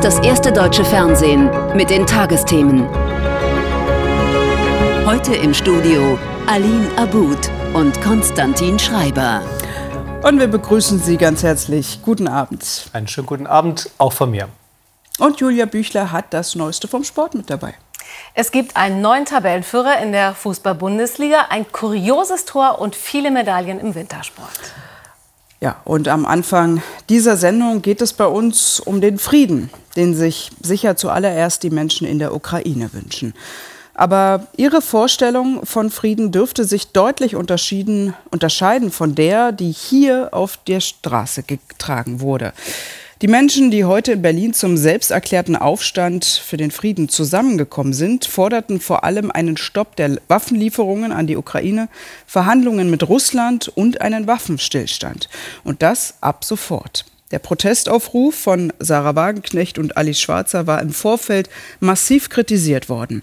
ist das erste deutsche Fernsehen mit den Tagesthemen. Heute im Studio Aline Abud und Konstantin Schreiber. Und wir begrüßen Sie ganz herzlich. Guten Abend. Einen schönen guten Abend auch von mir. Und Julia Büchler hat das Neueste vom Sport mit dabei. Es gibt einen neuen Tabellenführer in der Fußball-Bundesliga, ein kurioses Tor und viele Medaillen im Wintersport. Ja, und am Anfang dieser Sendung geht es bei uns um den Frieden, den sich sicher zuallererst die Menschen in der Ukraine wünschen. Aber ihre Vorstellung von Frieden dürfte sich deutlich unterscheiden von der, die hier auf der Straße getragen wurde. Die Menschen, die heute in Berlin zum selbsterklärten Aufstand für den Frieden zusammengekommen sind, forderten vor allem einen Stopp der Waffenlieferungen an die Ukraine, Verhandlungen mit Russland und einen Waffenstillstand. Und das ab sofort. Der Protestaufruf von Sarah Wagenknecht und Alice Schwarzer war im Vorfeld massiv kritisiert worden.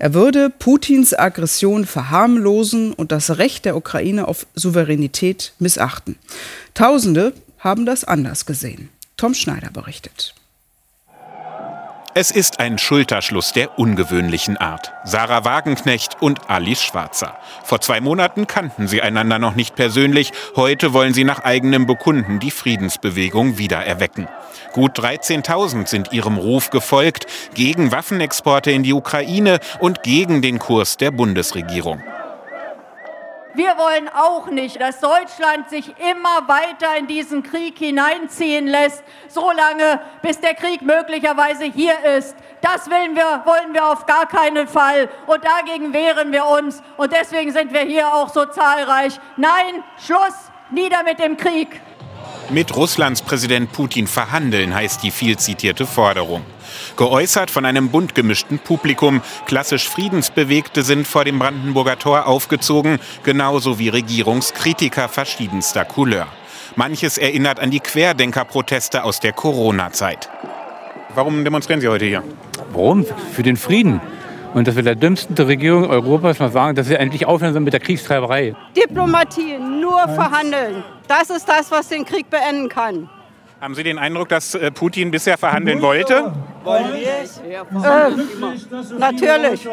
Er würde Putins Aggression verharmlosen und das Recht der Ukraine auf Souveränität missachten. Tausende haben das anders gesehen. Tom Schneider berichtet. Es ist ein Schulterschluss der ungewöhnlichen Art. Sarah Wagenknecht und Alice Schwarzer. Vor zwei Monaten kannten sie einander noch nicht persönlich. Heute wollen sie nach eigenem Bekunden die Friedensbewegung wiedererwecken. Gut 13.000 sind ihrem Ruf gefolgt gegen Waffenexporte in die Ukraine und gegen den Kurs der Bundesregierung. Wir wollen auch nicht, dass Deutschland sich immer weiter in diesen Krieg hineinziehen lässt, solange bis der Krieg möglicherweise hier ist. Das wollen wir, wollen wir auf gar keinen Fall. Und dagegen wehren wir uns. Und deswegen sind wir hier auch so zahlreich. Nein, Schluss, nieder mit dem Krieg. Mit Russlands Präsident Putin verhandeln heißt die viel zitierte Forderung. Geäußert von einem bunt gemischten Publikum. Klassisch Friedensbewegte sind vor dem Brandenburger Tor aufgezogen, genauso wie Regierungskritiker verschiedenster Couleur. Manches erinnert an die Querdenkerproteste aus der Corona-Zeit. Warum demonstrieren Sie heute hier? Warum? Für den Frieden. Und dass wir der dümmsten Regierung Europas mal sagen, dass wir endlich aufhören sollen mit der Kriegstreiberei. Diplomatie, nur verhandeln. Das ist das, was den Krieg beenden kann. Haben Sie den Eindruck, dass äh, Putin bisher verhandeln wollte? Wollen wir äh, Natürlich.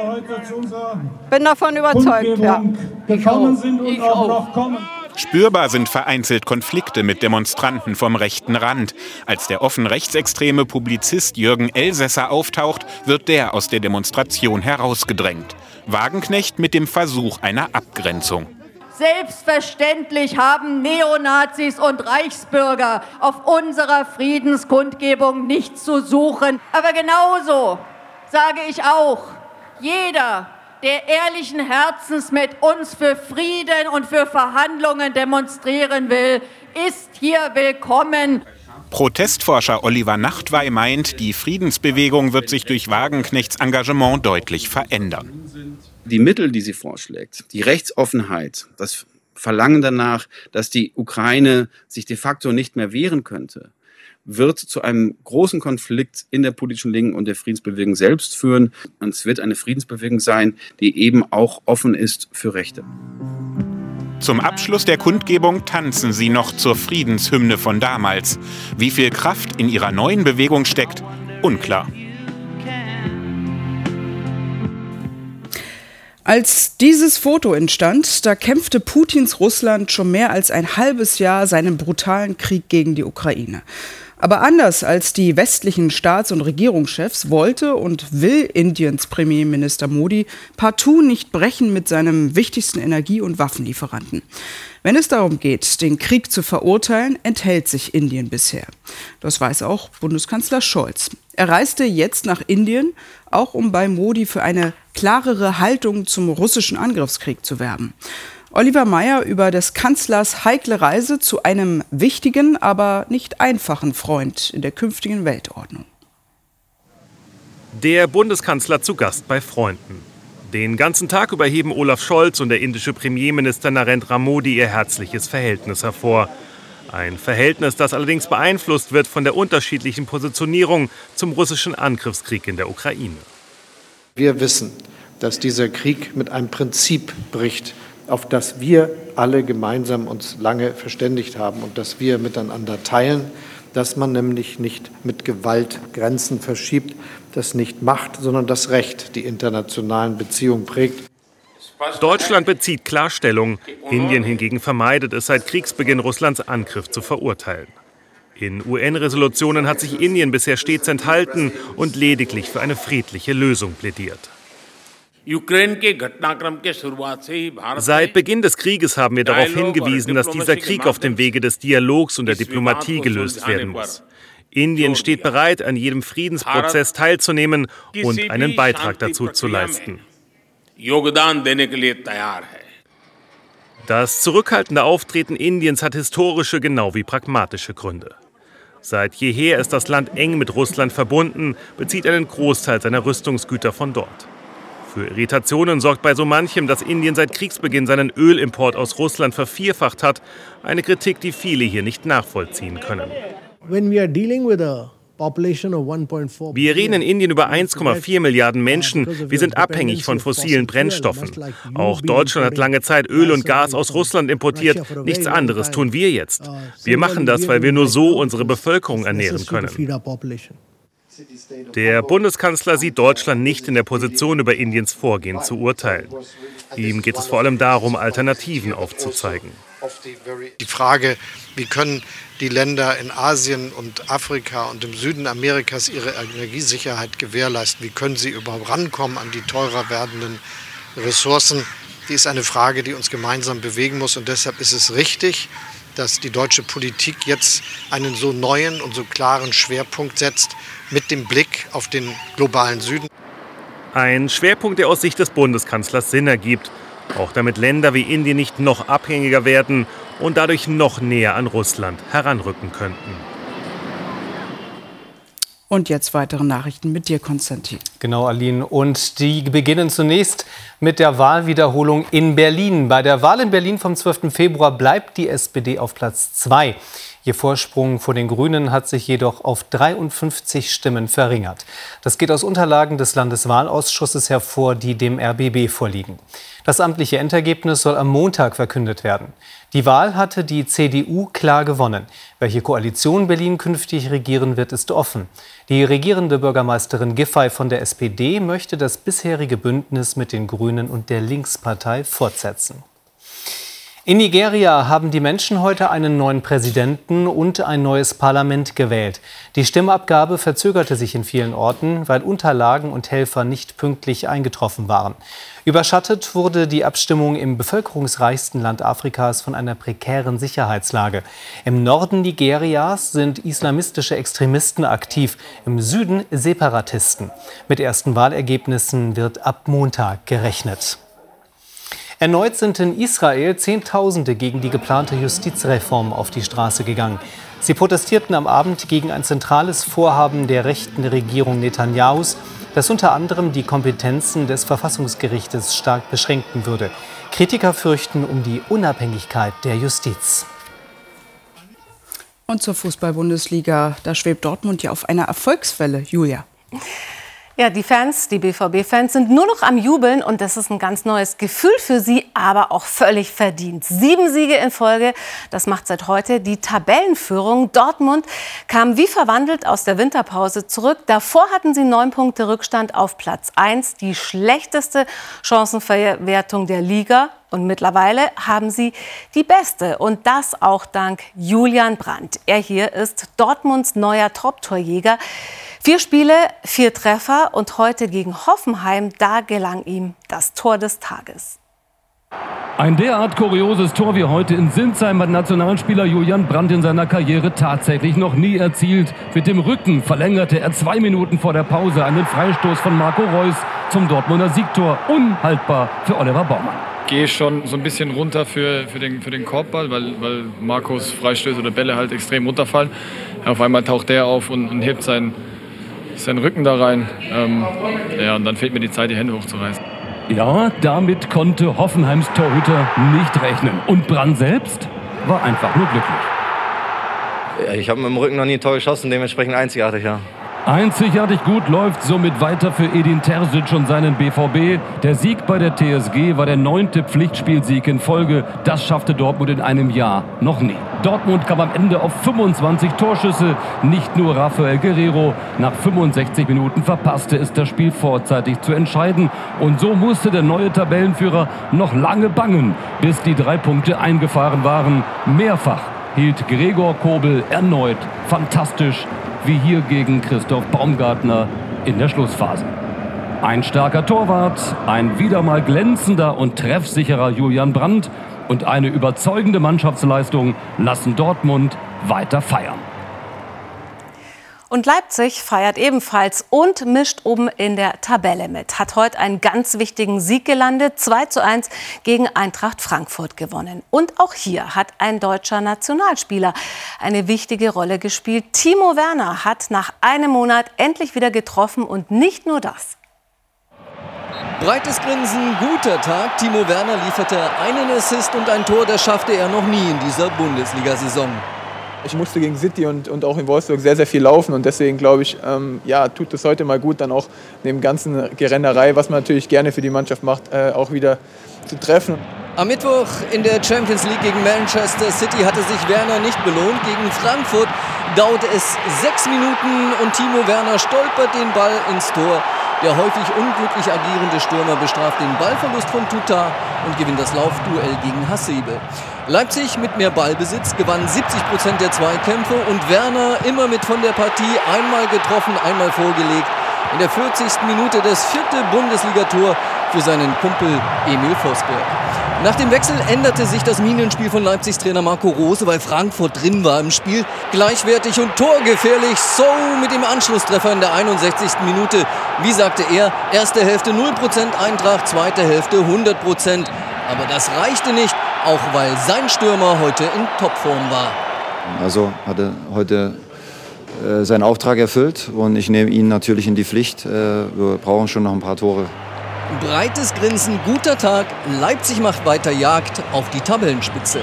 Bin davon überzeugt, ja. Und auch noch kommen. Spürbar sind vereinzelt Konflikte mit Demonstranten vom rechten Rand. Als der offen rechtsextreme Publizist Jürgen Elsässer auftaucht, wird der aus der Demonstration herausgedrängt. Wagenknecht mit dem Versuch einer Abgrenzung. Selbstverständlich haben Neonazis und Reichsbürger auf unserer Friedenskundgebung nichts zu suchen. Aber genauso sage ich auch, jeder, der ehrlichen Herzens mit uns für Frieden und für Verhandlungen demonstrieren will, ist hier willkommen. Protestforscher Oliver Nachtwey meint, die Friedensbewegung wird sich durch Wagenknechts Engagement deutlich verändern die Mittel, die sie vorschlägt, die Rechtsoffenheit, das Verlangen danach, dass die Ukraine sich de facto nicht mehr wehren könnte, wird zu einem großen Konflikt in der politischen Linken und der Friedensbewegung selbst führen. Und es wird eine Friedensbewegung sein, die eben auch offen ist für Rechte. Zum Abschluss der Kundgebung tanzen sie noch zur Friedenshymne von damals. Wie viel Kraft in ihrer neuen Bewegung steckt, unklar. Als dieses Foto entstand, da kämpfte Putins Russland schon mehr als ein halbes Jahr seinen brutalen Krieg gegen die Ukraine. Aber anders als die westlichen Staats- und Regierungschefs wollte und will Indiens Premierminister Modi partout nicht brechen mit seinem wichtigsten Energie- und Waffenlieferanten. Wenn es darum geht, den Krieg zu verurteilen, enthält sich Indien bisher. Das weiß auch Bundeskanzler Scholz. Er reiste jetzt nach Indien, auch um bei Modi für eine klarere Haltung zum russischen Angriffskrieg zu werben. Oliver Mayer über des Kanzlers heikle Reise zu einem wichtigen, aber nicht einfachen Freund in der künftigen Weltordnung. Der Bundeskanzler zu Gast bei Freunden. Den ganzen Tag über heben Olaf Scholz und der indische Premierminister Narendra Modi ihr herzliches Verhältnis hervor. Ein Verhältnis, das allerdings beeinflusst wird von der unterschiedlichen Positionierung zum russischen Angriffskrieg in der Ukraine. Wir wissen, dass dieser Krieg mit einem Prinzip bricht, auf das wir alle gemeinsam uns lange verständigt haben und das wir miteinander teilen, dass man nämlich nicht mit Gewalt Grenzen verschiebt, das nicht macht, sondern das Recht die internationalen Beziehungen prägt. Deutschland bezieht Klarstellung. Indien hingegen vermeidet es seit Kriegsbeginn Russlands Angriff zu verurteilen. In UN-Resolutionen hat sich Indien bisher stets enthalten und lediglich für eine friedliche Lösung plädiert. Seit Beginn des Krieges haben wir darauf hingewiesen, dass dieser Krieg auf dem Wege des Dialogs und der Diplomatie gelöst werden muss. Indien steht bereit, an jedem Friedensprozess teilzunehmen und einen Beitrag dazu zu leisten. Das zurückhaltende Auftreten Indiens hat historische genau wie pragmatische Gründe. Seit jeher ist das Land eng mit Russland verbunden, bezieht einen Großteil seiner Rüstungsgüter von dort. Für Irritationen sorgt bei so manchem, dass Indien seit Kriegsbeginn seinen Ölimport aus Russland vervierfacht hat. Eine Kritik, die viele hier nicht nachvollziehen können. Wir reden in Indien über 1,4 Milliarden Menschen. Wir sind abhängig von fossilen Brennstoffen. Auch Deutschland hat lange Zeit Öl und Gas aus Russland importiert. Nichts anderes tun wir jetzt. Wir machen das, weil wir nur so unsere Bevölkerung ernähren können. Der Bundeskanzler sieht Deutschland nicht in der Position, über Indiens Vorgehen zu urteilen. Ihm geht es vor allem darum, Alternativen aufzuzeigen. Die Frage, wie können die Länder in Asien und Afrika und im Süden Amerikas ihre Energiesicherheit gewährleisten? Wie können sie überhaupt rankommen an die teurer werdenden Ressourcen? Die ist eine Frage, die uns gemeinsam bewegen muss. Und deshalb ist es richtig, dass die deutsche Politik jetzt einen so neuen und so klaren Schwerpunkt setzt mit dem Blick auf den globalen Süden. Ein Schwerpunkt, der aus Sicht des Bundeskanzlers Sinn ergibt, auch damit Länder wie Indien nicht noch abhängiger werden und dadurch noch näher an Russland heranrücken könnten. Und jetzt weitere Nachrichten mit dir, Konstantin. Genau, Aline. Und die beginnen zunächst mit der Wahlwiederholung in Berlin. Bei der Wahl in Berlin vom 12. Februar bleibt die SPD auf Platz 2. Ihr Vorsprung vor den Grünen hat sich jedoch auf 53 Stimmen verringert. Das geht aus Unterlagen des Landeswahlausschusses hervor, die dem RBB vorliegen. Das amtliche Endergebnis soll am Montag verkündet werden. Die Wahl hatte die CDU klar gewonnen. Welche Koalition Berlin künftig regieren wird, ist offen. Die regierende Bürgermeisterin Giffey von der SPD möchte das bisherige Bündnis mit den Grünen und der Linkspartei fortsetzen. In Nigeria haben die Menschen heute einen neuen Präsidenten und ein neues Parlament gewählt. Die Stimmabgabe verzögerte sich in vielen Orten, weil Unterlagen und Helfer nicht pünktlich eingetroffen waren. Überschattet wurde die Abstimmung im bevölkerungsreichsten Land Afrikas von einer prekären Sicherheitslage. Im Norden Nigerias sind islamistische Extremisten aktiv, im Süden Separatisten. Mit ersten Wahlergebnissen wird ab Montag gerechnet. Erneut sind in Israel Zehntausende gegen die geplante Justizreform auf die Straße gegangen. Sie protestierten am Abend gegen ein zentrales Vorhaben der rechten Regierung Netanyahus, das unter anderem die Kompetenzen des Verfassungsgerichtes stark beschränken würde. Kritiker fürchten um die Unabhängigkeit der Justiz. Und zur Fußball-Bundesliga, da schwebt Dortmund ja auf einer Erfolgswelle, Julia. Ja, die Fans, die BVB-Fans sind nur noch am Jubeln und das ist ein ganz neues Gefühl für sie, aber auch völlig verdient. Sieben Siege in Folge, das macht seit heute die Tabellenführung. Dortmund kam wie verwandelt aus der Winterpause zurück. Davor hatten sie neun Punkte Rückstand auf Platz eins, die schlechteste Chancenverwertung der Liga. Und mittlerweile haben sie die beste. Und das auch dank Julian Brandt. Er hier ist Dortmunds neuer Top-Torjäger. Vier Spiele, vier Treffer und heute gegen Hoffenheim, da gelang ihm das Tor des Tages. Ein derart kurioses Tor wie heute in Sinsheim hat Nationalspieler Julian Brandt in seiner Karriere tatsächlich noch nie erzielt. Mit dem Rücken verlängerte er zwei Minuten vor der Pause einen Freistoß von Marco Reus zum Dortmunder Siegtor. Unhaltbar für Oliver Baumann. Gehe schon so ein bisschen runter für, für, den, für den Korbball, weil, weil Marcos Freistöße oder Bälle halt extrem runterfallen. Auf einmal taucht der auf und, und hebt seinen seinen Rücken da rein. Ähm, ja, und dann fehlt mir die Zeit, die Hände hochzureißen. Ja, damit konnte Hoffenheims Torhüter nicht rechnen. Und Brand selbst war einfach nur glücklich. Ja, ich habe mit dem Rücken noch nie ein Tor geschossen, dementsprechend einzigartig, ja. Einzigartig gut läuft somit weiter für Edin Terzic und seinen BVB. Der Sieg bei der TSG war der neunte Pflichtspielsieg in Folge. Das schaffte Dortmund in einem Jahr noch nie. Dortmund kam am Ende auf 25 Torschüsse. Nicht nur Rafael Guerrero. Nach 65 Minuten verpasste es das Spiel vorzeitig zu entscheiden. Und so musste der neue Tabellenführer noch lange bangen, bis die drei Punkte eingefahren waren. Mehrfach hielt Gregor Kobel erneut fantastisch wie hier gegen Christoph Baumgartner in der Schlussphase. Ein starker Torwart, ein wieder mal glänzender und treffsicherer Julian Brandt und eine überzeugende Mannschaftsleistung lassen Dortmund weiter feiern. Und Leipzig feiert ebenfalls und mischt oben in der Tabelle mit. Hat heute einen ganz wichtigen Sieg gelandet. 2 zu 1 gegen Eintracht Frankfurt gewonnen. Und auch hier hat ein deutscher Nationalspieler eine wichtige Rolle gespielt. Timo Werner hat nach einem Monat endlich wieder getroffen und nicht nur das. Breites Grinsen, guter Tag. Timo Werner lieferte einen Assist und ein Tor, das schaffte er noch nie in dieser Bundesliga-Saison. Ich musste gegen City und, und auch in Wolfsburg sehr, sehr viel laufen und deswegen glaube ich, ähm, ja, tut es heute mal gut, dann auch neben ganzen Gerennerei, was man natürlich gerne für die Mannschaft macht, äh, auch wieder zu treffen. Am Mittwoch in der Champions League gegen Manchester City hatte sich Werner nicht belohnt. Gegen Frankfurt dauerte es sechs Minuten und Timo Werner stolpert den Ball ins Tor. Der häufig unglücklich agierende Stürmer bestraft den Ballverlust von Tuta und gewinnt das Laufduell gegen Hasebe. Leipzig mit mehr Ballbesitz gewann 70 Prozent der Zweikämpfe und Werner immer mit von der Partie einmal getroffen, einmal vorgelegt. In der 40. Minute das vierte Bundesligator für seinen Kumpel Emil Vosberg. Nach dem Wechsel änderte sich das Minenspiel von Leipzigs Trainer Marco Rose, weil Frankfurt drin war im Spiel. Gleichwertig und torgefährlich. So mit dem Anschlusstreffer in der 61. Minute. Wie sagte er, erste Hälfte 0% Eintracht, zweite Hälfte 100%. Aber das reichte nicht, auch weil sein Stürmer heute in Topform war. Also hatte heute äh, seinen Auftrag erfüllt und ich nehme ihn natürlich in die Pflicht. Äh, wir brauchen schon noch ein paar Tore. Breites Grinsen, guter Tag. Leipzig macht weiter Jagd auf die Tabellenspitze.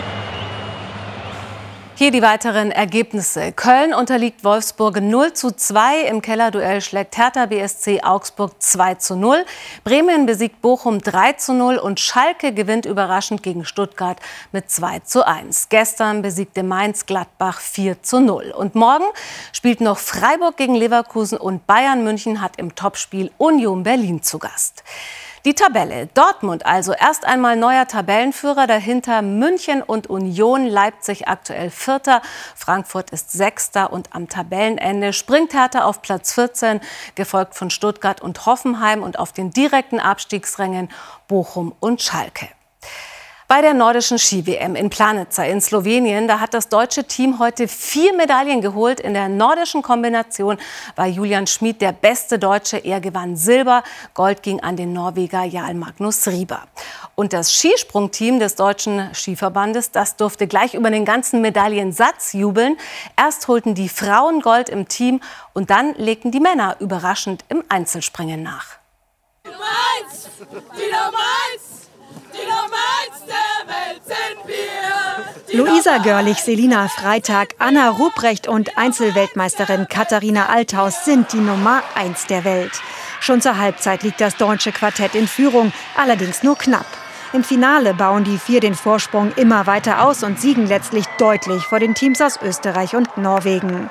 Hier die weiteren Ergebnisse. Köln unterliegt Wolfsburg 0 zu 2. Im Kellerduell schlägt Hertha BSC Augsburg 2 zu 0. Bremen besiegt Bochum 3 zu 0 und Schalke gewinnt überraschend gegen Stuttgart mit 2 zu 1. Gestern besiegte Mainz Gladbach 4 zu 0. Und morgen spielt noch Freiburg gegen Leverkusen und Bayern München hat im Topspiel Union Berlin zu Gast. Die Tabelle. Dortmund also erst einmal neuer Tabellenführer, dahinter München und Union, Leipzig aktuell Vierter, Frankfurt ist Sechster und am Tabellenende springt Hertha auf Platz 14, gefolgt von Stuttgart und Hoffenheim und auf den direkten Abstiegsrängen Bochum und Schalke. Bei der nordischen Ski-WM in Planica in Slowenien, da hat das deutsche Team heute vier Medaillen geholt. In der nordischen Kombination war Julian Schmid der beste Deutsche. Er gewann Silber. Gold ging an den Norweger Jarl Magnus Rieber. Und das Skisprungteam des deutschen Skiverbandes, das durfte gleich über den ganzen Medaillensatz jubeln. Erst holten die Frauen Gold im Team und dann legten die Männer überraschend im Einzelspringen nach. Die Nummer eins! Die Nummer eins! Luisa Görlich, Selina Freitag, Anna Ruprecht und Einzelweltmeisterin Katharina Althaus sind die Nummer eins der Welt. Schon zur Halbzeit liegt das deutsche Quartett in Führung, allerdings nur knapp. Im Finale bauen die vier den Vorsprung immer weiter aus und siegen letztlich deutlich vor den Teams aus Österreich und Norwegen.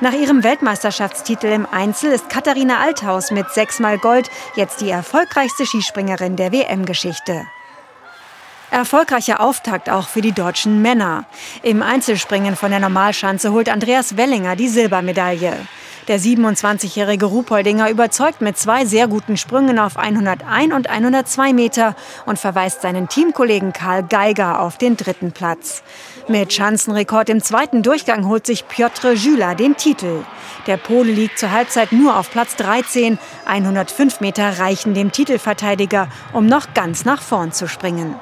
Nach ihrem Weltmeisterschaftstitel im Einzel ist Katharina Althaus mit sechsmal Gold jetzt die erfolgreichste Skispringerin der WM-Geschichte. Erfolgreicher Auftakt auch für die deutschen Männer. Im Einzelspringen von der Normalschanze holt Andreas Wellinger die Silbermedaille. Der 27-jährige Ruhpoldinger überzeugt mit zwei sehr guten Sprüngen auf 101 und 102 Meter und verweist seinen Teamkollegen Karl Geiger auf den dritten Platz. Mit Schanzenrekord im zweiten Durchgang holt sich Piotr Jüla den Titel. Der Pole liegt zur Halbzeit nur auf Platz 13. 105 Meter reichen dem Titelverteidiger, um noch ganz nach vorn zu springen.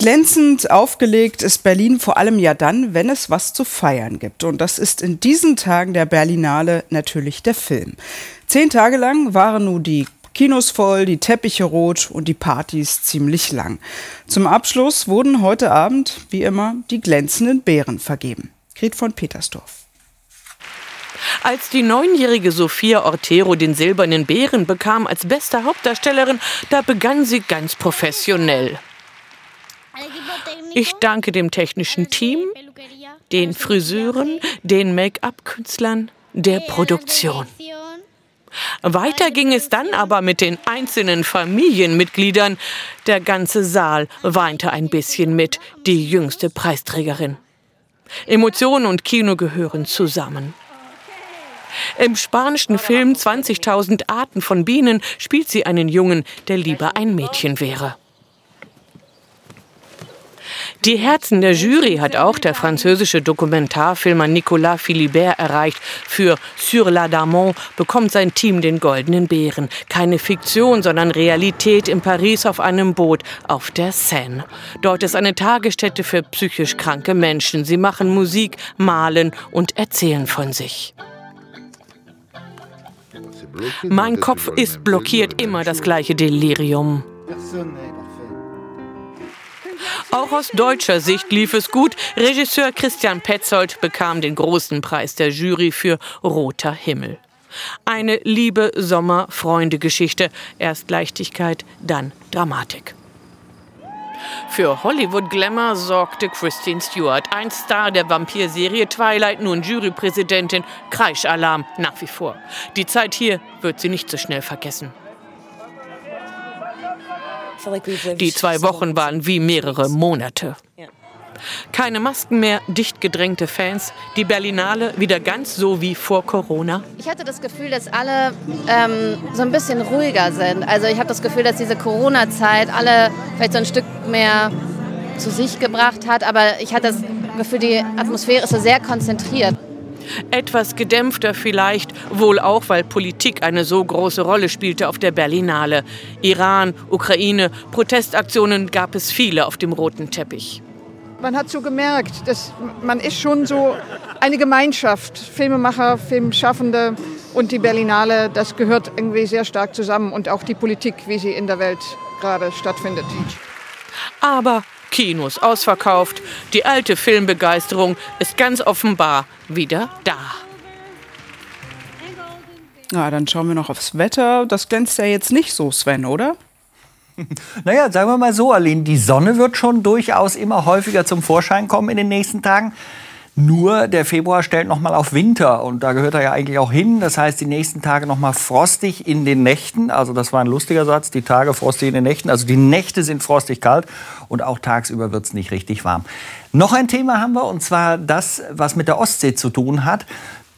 Glänzend aufgelegt ist Berlin vor allem ja dann, wenn es was zu feiern gibt. Und das ist in diesen Tagen der Berlinale natürlich der Film. Zehn Tage lang waren nun die Kinos voll, die Teppiche rot und die Partys ziemlich lang. Zum Abschluss wurden heute Abend, wie immer, die glänzenden Beeren vergeben. Gret von Petersdorf. Als die neunjährige Sophia Ortero den Silbernen Bären bekam als beste Hauptdarstellerin, da begann sie ganz professionell. Ich danke dem technischen Team, den Friseuren, den Make-up-Künstlern, der Produktion. Weiter ging es dann aber mit den einzelnen Familienmitgliedern. Der ganze Saal weinte ein bisschen mit, die jüngste Preisträgerin. Emotionen und Kino gehören zusammen. Im spanischen Film 20.000 Arten von Bienen spielt sie einen Jungen, der lieber ein Mädchen wäre. Die Herzen der Jury hat auch der französische Dokumentarfilmer Nicolas Philibert erreicht. Für Sur la Damont bekommt sein Team den Goldenen Bären. Keine Fiktion, sondern Realität in Paris auf einem Boot auf der Seine. Dort ist eine Tagesstätte für psychisch kranke Menschen. Sie machen Musik, malen und erzählen von sich. Mein Kopf ist blockiert, immer das gleiche Delirium. Auch aus deutscher Sicht lief es gut. Regisseur Christian Petzold bekam den großen Preis der Jury für Roter Himmel. Eine liebe Sommer-Freunde-Geschichte. Erst Leichtigkeit, dann Dramatik. Für Hollywood-Glamour sorgte Christine Stewart, ein Star der Vampirserie Twilight, nun Jurypräsidentin. Kreischalarm nach wie vor. Die Zeit hier wird sie nicht so schnell vergessen. Die zwei Wochen waren wie mehrere Monate. Keine Masken mehr, dicht gedrängte Fans, die Berlinale wieder ganz so wie vor Corona. Ich hatte das Gefühl, dass alle ähm, so ein bisschen ruhiger sind. Also ich habe das Gefühl, dass diese Corona-Zeit alle vielleicht so ein Stück mehr zu sich gebracht hat. Aber ich hatte das Gefühl, die Atmosphäre ist so sehr konzentriert. Etwas gedämpfter vielleicht, wohl auch, weil Politik eine so große Rolle spielte auf der Berlinale. Iran, Ukraine, Protestaktionen gab es viele auf dem roten Teppich. Man hat so gemerkt, dass man ist schon so eine Gemeinschaft, Filmemacher, Filmschaffende und die Berlinale, das gehört irgendwie sehr stark zusammen und auch die Politik, wie sie in der Welt gerade stattfindet. Aber Kinos ausverkauft. Die alte Filmbegeisterung ist ganz offenbar wieder da. Na, dann schauen wir noch aufs Wetter. Das glänzt ja jetzt nicht so, Sven, oder? Naja, sagen wir mal so, Aline, die Sonne wird schon durchaus immer häufiger zum Vorschein kommen in den nächsten Tagen. Nur der Februar stellt noch mal auf Winter und da gehört er ja eigentlich auch hin. Das heißt, die nächsten Tage noch mal frostig in den Nächten. Also das war ein lustiger Satz, die Tage frostig in den Nächten. Also die Nächte sind frostig kalt und auch tagsüber wird es nicht richtig warm. Noch ein Thema haben wir und zwar das, was mit der Ostsee zu tun hat.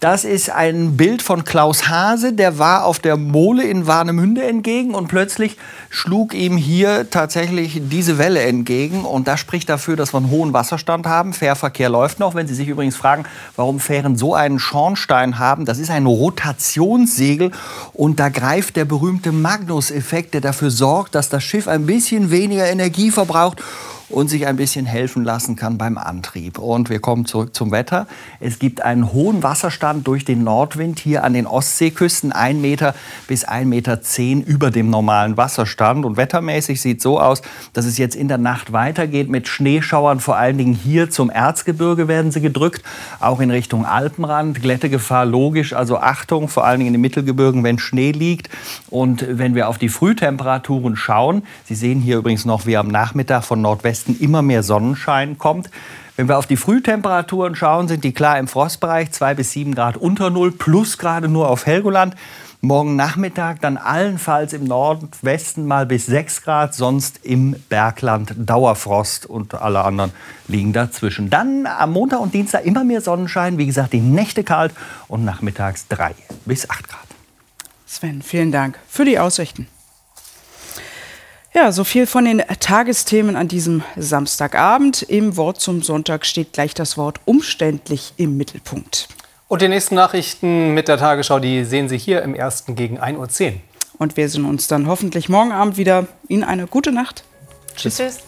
Das ist ein Bild von Klaus Hase, der war auf der Mole in Warnemünde entgegen und plötzlich schlug ihm hier tatsächlich diese Welle entgegen. Und das spricht dafür, dass wir einen hohen Wasserstand haben. Fährverkehr läuft noch. Wenn Sie sich übrigens fragen, warum Fähren so einen Schornstein haben, das ist ein Rotationssegel und da greift der berühmte Magnus-Effekt, der dafür sorgt, dass das Schiff ein bisschen weniger Energie verbraucht und sich ein bisschen helfen lassen kann beim Antrieb. Und wir kommen zurück zum Wetter. Es gibt einen hohen Wasserstand durch den Nordwind hier an den Ostseeküsten, 1 Meter bis 1,10 Meter zehn über dem normalen Wasserstand. Und wettermäßig sieht so aus, dass es jetzt in der Nacht weitergeht mit Schneeschauern. Vor allen Dingen hier zum Erzgebirge werden sie gedrückt, auch in Richtung Alpenrand. Glättegefahr logisch, also Achtung, vor allen Dingen in den Mittelgebirgen, wenn Schnee liegt. Und wenn wir auf die Frühtemperaturen schauen, Sie sehen hier übrigens noch, wie am Nachmittag von Nordwesten Westen immer mehr Sonnenschein kommt. Wenn wir auf die Frühtemperaturen schauen, sind die klar im Frostbereich, 2 bis 7 Grad unter Null, plus gerade nur auf Helgoland. Morgen Nachmittag dann allenfalls im Nordwesten mal bis 6 Grad, sonst im Bergland Dauerfrost und alle anderen liegen dazwischen. Dann am Montag und Dienstag immer mehr Sonnenschein, wie gesagt, die Nächte kalt und nachmittags 3 bis 8 Grad. Sven, vielen Dank für die Aussichten. Ja, so viel von den Tagesthemen an diesem Samstagabend. Im Wort zum Sonntag steht gleich das Wort umständlich im Mittelpunkt. Und die nächsten Nachrichten mit der Tagesschau, die sehen Sie hier im ersten gegen 1.10 Uhr. Und wir sehen uns dann hoffentlich morgen Abend wieder. Ihnen eine gute Nacht. Tschüss. Tschüss.